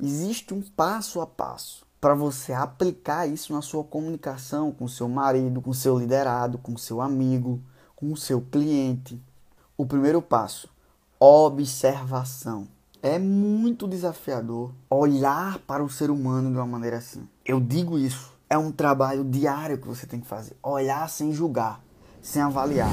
Existe um passo a passo para você aplicar isso na sua comunicação com seu marido, com seu liderado, com seu amigo, com seu cliente. O primeiro passo, observação. É muito desafiador olhar para o ser humano de uma maneira assim. Eu digo isso, é um trabalho diário que você tem que fazer. Olhar sem julgar, sem avaliar.